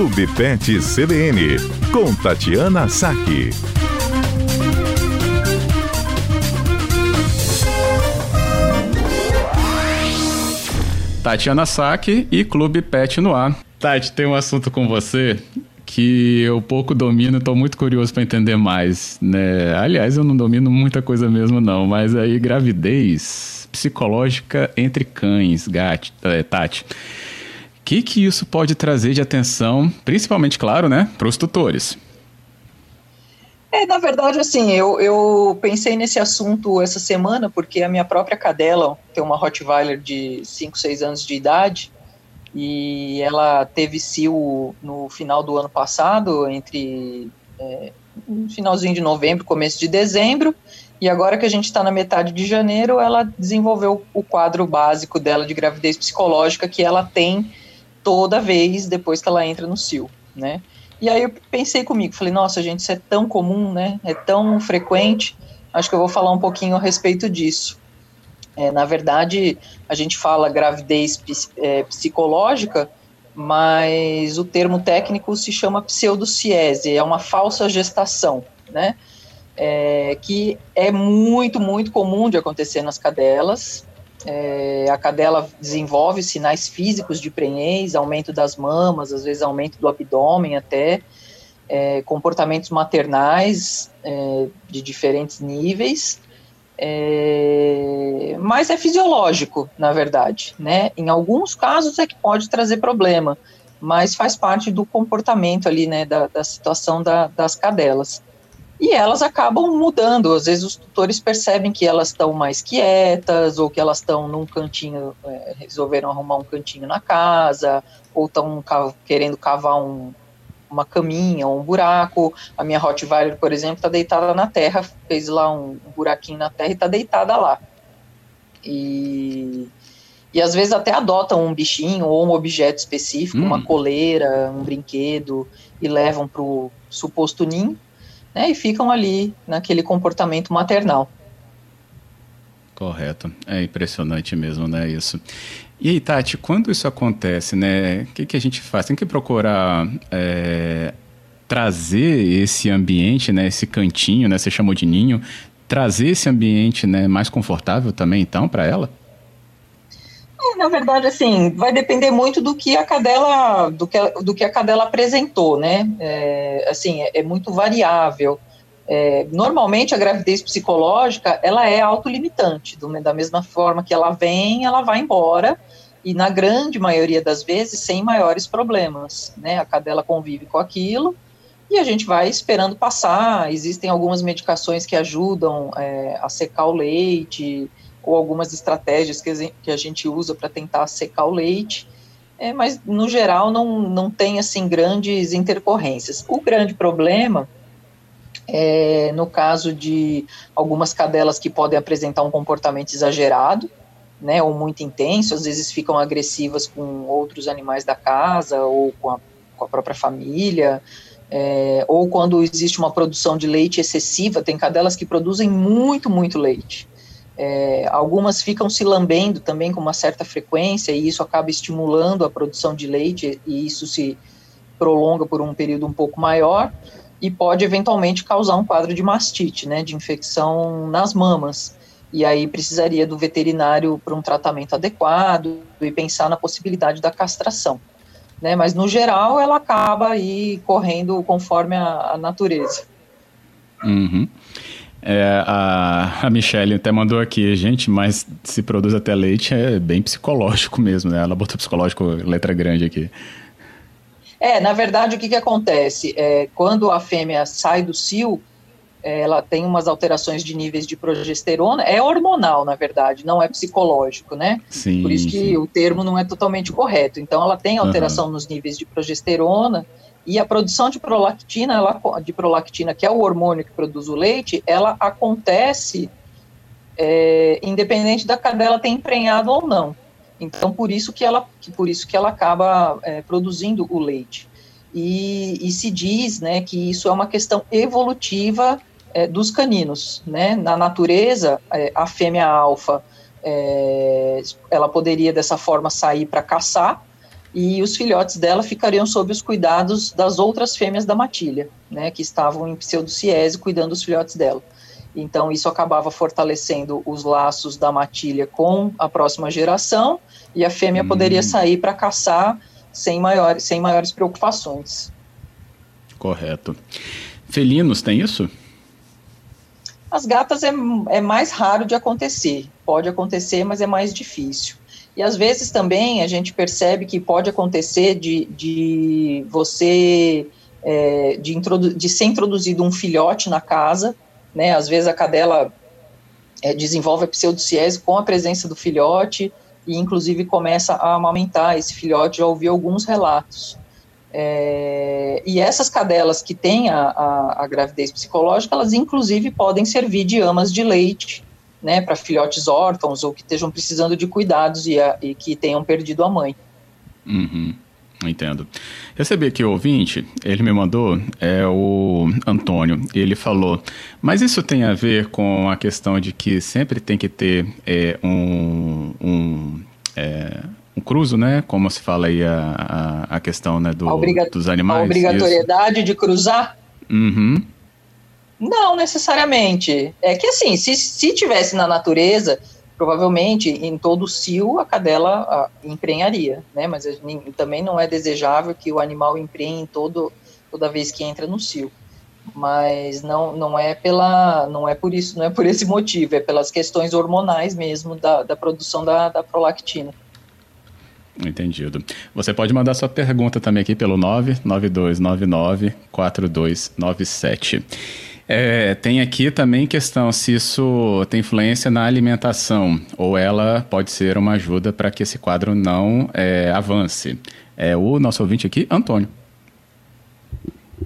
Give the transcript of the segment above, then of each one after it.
Clube Pet CBN, com Tatiana Saque. Tatiana Saque e Clube Pet no ar. Tati, tem um assunto com você que eu pouco domino, estou muito curioso para entender mais, né? Aliás, eu não domino muita coisa mesmo não, mas aí gravidez psicológica entre cães, gato, é, Tati. Que que isso pode trazer de atenção, principalmente, claro, né, para os tutores? É, na verdade, assim, eu, eu pensei nesse assunto essa semana porque a minha própria cadela tem uma Rottweiler de 5, 6 anos de idade e ela teve cio no final do ano passado, entre é, finalzinho de novembro, começo de dezembro, e agora que a gente está na metade de janeiro, ela desenvolveu o quadro básico dela de gravidez psicológica que ela tem toda vez depois que ela entra no cio, né? E aí eu pensei comigo, falei, nossa, gente, isso é tão comum, né? É tão frequente. Acho que eu vou falar um pouquinho a respeito disso. É, na verdade, a gente fala gravidez é, psicológica, mas o termo técnico se chama pseudociese, é uma falsa gestação, né? É, que é muito, muito comum de acontecer nas cadelas. É, a cadela desenvolve sinais físicos de prenhez, aumento das mamas, às vezes aumento do abdômen até, é, comportamentos maternais é, de diferentes níveis, é, mas é fisiológico, na verdade, né? Em alguns casos é que pode trazer problema, mas faz parte do comportamento ali, né, da, da situação da, das cadelas. E elas acabam mudando, às vezes os tutores percebem que elas estão mais quietas, ou que elas estão num cantinho, é, resolveram arrumar um cantinho na casa, ou estão querendo cavar um, uma caminha, um buraco. A minha Rottweiler, por exemplo, está deitada na terra, fez lá um, buraquinho na terra e está deitada lá. E, e às vezes até adotam um bichinho ou um objeto específico, hum. uma coleira, um brinquedo, e levam para o suposto ninho, né, e ficam ali naquele comportamento maternal. Correto. É impressionante mesmo, né, isso. E aí, Tati, quando isso acontece, né? O que, que a gente faz? Tem que procurar é, trazer esse ambiente, né? Esse cantinho, né? Você chamou de ninho, trazer esse ambiente, né? Mais confortável também, então, para ela? É, na verdade, assim, vai depender muito do que a cadela, do que, do que a cadela apresentou, né? É, assim, é, é muito variável. É, normalmente a gravidez psicológica ela é autolimitante, do, da mesma forma que ela vem, ela vai embora e na grande maioria das vezes sem maiores problemas, né? A cadela convive com aquilo e a gente vai esperando passar. Existem algumas medicações que ajudam é, a secar o leite ou algumas estratégias que, que a gente usa para tentar secar o leite. É, mas no geral não, não tem assim grandes intercorrências. O grande problema é, no caso de algumas cadelas que podem apresentar um comportamento exagerado, né, ou muito intenso, às vezes ficam agressivas com outros animais da casa ou com a, com a própria família, é, ou quando existe uma produção de leite excessiva, tem cadelas que produzem muito, muito leite. É, algumas ficam se lambendo também com uma certa frequência e isso acaba estimulando a produção de leite e isso se prolonga por um período um pouco maior e pode eventualmente causar um quadro de mastite, né, de infecção nas mamas. E aí precisaria do veterinário para um tratamento adequado e pensar na possibilidade da castração. Né, mas no geral ela acaba aí correndo conforme a, a natureza. Uhum. É, a, a Michelle até mandou aqui, gente, mas se produz até leite é bem psicológico mesmo, né? Ela botou psicológico letra grande aqui. É, na verdade, o que, que acontece? É, quando a fêmea sai do cio, é, ela tem umas alterações de níveis de progesterona, é hormonal, na verdade, não é psicológico, né? Sim, Por isso que sim. o termo não é totalmente correto. Então, ela tem alteração uhum. nos níveis de progesterona e a produção de prolactina, ela, de prolactina, que é o hormônio que produz o leite, ela acontece é, independente da cadela ter emprenhado ou não. Então, por isso que ela, por isso que ela acaba é, produzindo o leite. E, e, se diz né, que isso é uma questão evolutiva é, dos caninos. Né? Na natureza, é, a fêmea alfa é, ela poderia dessa forma sair para caçar, e os filhotes dela ficariam sob os cuidados das outras fêmeas da matilha, né, que estavam em pseudociese cuidando dos filhotes dela. Então, isso acabava fortalecendo os laços da matilha com a próxima geração, e a fêmea hum. poderia sair para caçar sem maiores, sem maiores preocupações. Correto. Felinos tem isso? As gatas é, é mais raro de acontecer. Pode acontecer, mas é mais difícil. E às vezes também a gente percebe que pode acontecer de, de você é, de, de ser introduzido um filhote na casa, né? Às vezes a cadela é, desenvolve a pseudociese com a presença do filhote e inclusive começa a amamentar esse filhote. Já ouvi alguns relatos. É, e essas cadelas que têm a, a, a, gravidez psicológica, elas inclusive podem servir de amas de leite, né, para filhotes órfãos ou que estejam precisando de cuidados e, a, e que tenham perdido a mãe. Uhum. Entendo. Recebi aqui o ouvinte, ele me mandou, é o Antônio, ele falou, mas isso tem a ver com a questão de que sempre tem que ter é, um, um é, um cruzo, né? Como se fala aí a, a, a questão né, do, dos animais. A obrigatoriedade isso. de cruzar? Uhum. Não necessariamente. É que assim, se, se tivesse na natureza, provavelmente em todo o cio a cadela a, emprenharia, né? Mas também não é desejável que o animal emprenhe todo, toda vez que entra no cio. Mas não, não é pela não é por isso, não é por esse motivo, é pelas questões hormonais mesmo da, da produção da, da prolactina. Entendido. Você pode mandar sua pergunta também aqui pelo 992994297. É, tem aqui também questão se isso tem influência na alimentação ou ela pode ser uma ajuda para que esse quadro não é, avance. É o nosso ouvinte aqui, Antônio.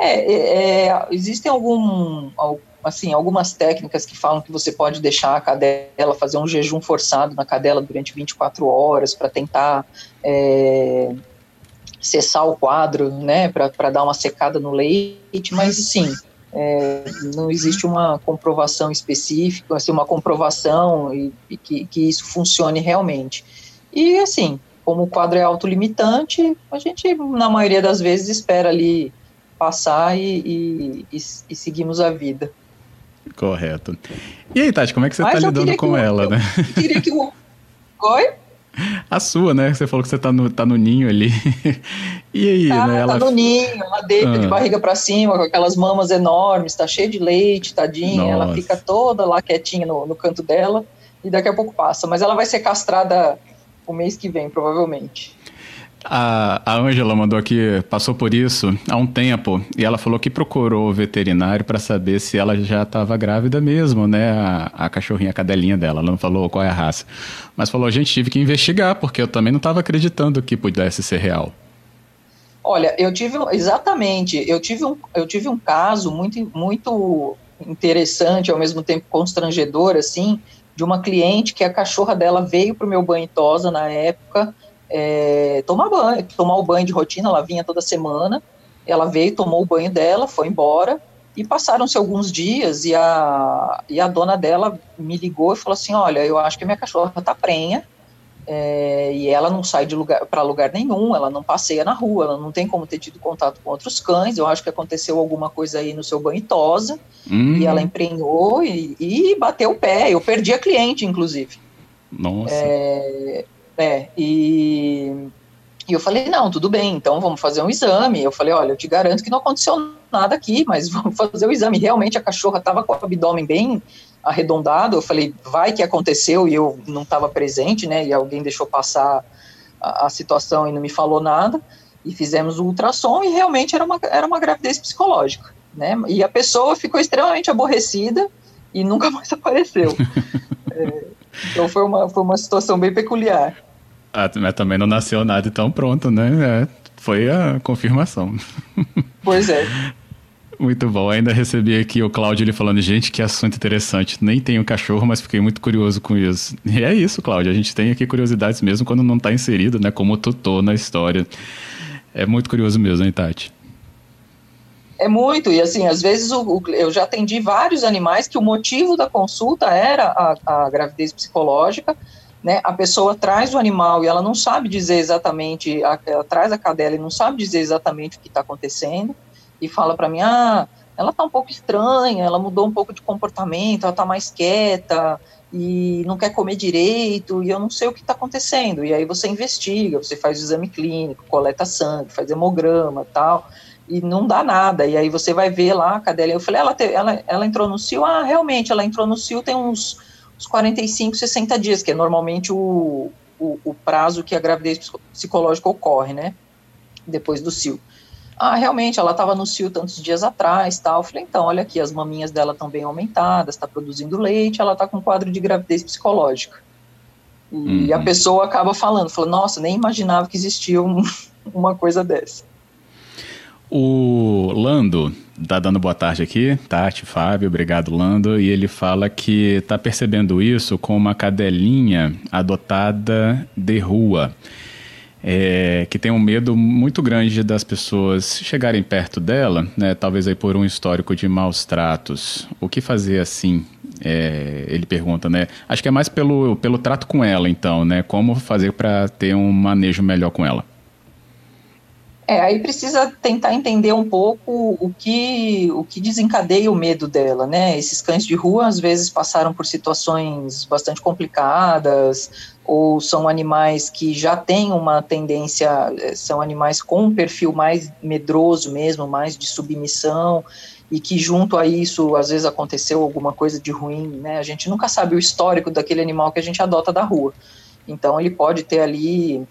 É, é, existem algum, assim, algumas técnicas que falam que você pode deixar a cadela fazer um jejum forçado na cadela durante 24 horas para tentar é, cessar o quadro, né, para dar uma secada no leite, mas sim, é, não existe uma comprovação específica, assim, uma comprovação e, e que, que, isso funcione realmente. E assim, como o quadro é autolimitante, a gente, na maioria das vezes, espera ali passar e, e, e seguimos a vida. Correto. E aí, Tati, como é que você está lidando com ela, eu, né? Eu queria que o... Oi? A sua, né? Você falou que você tá no, tá no ninho ali. e aí, tá, né? Tá ela... no ninho, ela deita ah. de barriga para cima, com aquelas mamas enormes, tá cheia de leite, tadinha. Nossa. Ela fica toda lá quietinha no, no canto dela e daqui a pouco passa. Mas ela vai ser castrada o mês que vem, provavelmente. A Ângela mandou aqui, passou por isso há um tempo, e ela falou que procurou o veterinário para saber se ela já estava grávida mesmo, né? A, a, cachorrinha, a cadelinha dela. Ela não falou qual é a raça. Mas falou, gente, tive que investigar, porque eu também não estava acreditando que pudesse ser real. Olha, eu tive exatamente, eu tive um, eu tive um caso muito, muito interessante, ao mesmo tempo constrangedor, assim, de uma cliente que a cachorra dela veio para o meu banho tosa na época é, tomar banho, tomar o banho de rotina, ela vinha toda semana, ela veio, tomou o banho dela, foi embora, e passaram-se alguns dias, e a, e a dona dela me ligou e falou assim, olha, eu acho que a minha cachorra está prenha, é, e ela não sai de lugar para lugar nenhum, ela não passeia na rua, ela não tem como ter tido contato com outros cães. Eu acho que aconteceu alguma coisa aí no seu banho tosa hum. e ela emprenhou e, e, bateu o pé. Eu perdi a cliente, inclusive. Nossa. É, é, e, e eu falei, não, tudo bem, então vamos fazer um exame. Eu falei, olha, eu te garanto que não aconteceu nada aqui, mas vamos fazer o exame. Realmente a cachorra estava com o abdômen bem arredondado. Eu falei, vai que aconteceu e eu não estava presente, né? E alguém deixou passar a, a, situação e não me falou nada. E fizemos o ultrassom e realmente era uma, era uma gravidez psicológica, né? E a pessoa ficou extremamente aborrecida e nunca mais apareceu. é, então foi uma, foi uma situação bem peculiar. Ah, mas também não nasceu nada tão pronto, né? É, foi a confirmação. Pois é. Muito bom. Ainda recebi aqui o Cláudio ele falando, gente, que assunto interessante. Nem tenho cachorro, mas fiquei muito curioso com isso. E é isso, Cláudio. A gente tem aqui curiosidades mesmo quando não está inserido, né? Como tutor na história. É muito curioso mesmo, hein, Tati? É muito, e assim, às vezes o, o, eu já atendi vários animais que o motivo da consulta era a, a gravidez psicológica, né, a pessoa traz o animal e ela não sabe dizer exatamente, ela traz a cadela e não sabe dizer exatamente o que está acontecendo, e fala para mim, ah, ela está um pouco estranha, ela mudou um pouco de comportamento, ela está mais quieta, e não quer comer direito, e eu não sei o que está acontecendo. E aí você investiga, você faz o exame clínico, coleta sangue, faz hemograma tal, e não dá nada. E aí você vai ver lá a cadela. Eu falei, ela, te, ela, ela entrou no CIO? Ah, realmente, ela entrou no CIO tem uns, uns 45, 60 dias, que é normalmente o, o, o prazo que a gravidez psicológica ocorre, né? Depois do CIO. Ah, realmente, ela estava no cio tantos dias atrás, tal. Eu falei, então, olha aqui, as maminhas dela estão bem aumentadas, está produzindo leite, ela está com quadro de gravidez psicológica. E uhum. a pessoa acaba falando, falou, nossa, nem imaginava que existia um, uma coisa dessa. O Lando tá dando boa tarde aqui, Tati, Fábio, obrigado Lando, e ele fala que tá percebendo isso com uma cadelinha adotada de rua é, que tem um medo muito grande das pessoas chegarem perto dela, né, talvez aí por um histórico de maus tratos. O que fazer assim? É, ele pergunta, né? Acho que é mais pelo, pelo trato com ela, então, né? Como fazer para ter um manejo melhor com ela? É, aí precisa tentar entender um pouco o que, o que desencadeia o medo dela, né? Esses cães de rua às vezes passaram por situações bastante complicadas, ou são animais que já têm uma tendência, eh, são animais com um perfil mais medroso mesmo, mais de submissão, e que junto a isso às vezes aconteceu alguma coisa de ruim, né? A gente nunca sabe o histórico daquele animal que a gente adota da rua. Então ele pode ter ali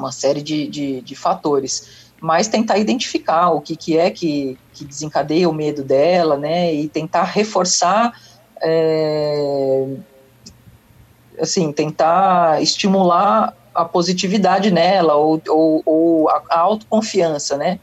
uma série de, de, de fatores mas tentar identificar o que, que é que, que desencadeia o medo dela, né, e tentar reforçar, é, assim, tentar estimular a positividade nela, ou, ou, ou a, autoconfiança, né,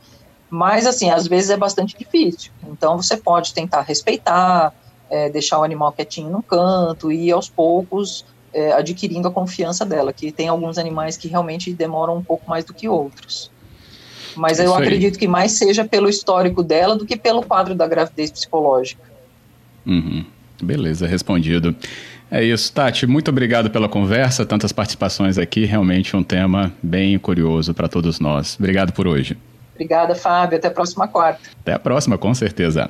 mas, assim, às vezes é bastante difícil, então você pode tentar respeitar, é, deixar o animal quietinho no canto, e aos poucos é, adquirindo a confiança dela, que tem alguns animais que realmente demoram um pouco mais do que outros. Mas eu acredito que mais seja pelo histórico dela do que pelo quadro da gravidez psicológica. Uhum. Beleza, respondido. É isso, Tati. Muito obrigado pela conversa, tantas participações aqui. Realmente um tema bem curioso para todos nós. Obrigado por hoje. Obrigada, Fábio. Até a próxima quarta. Até a próxima, com certeza.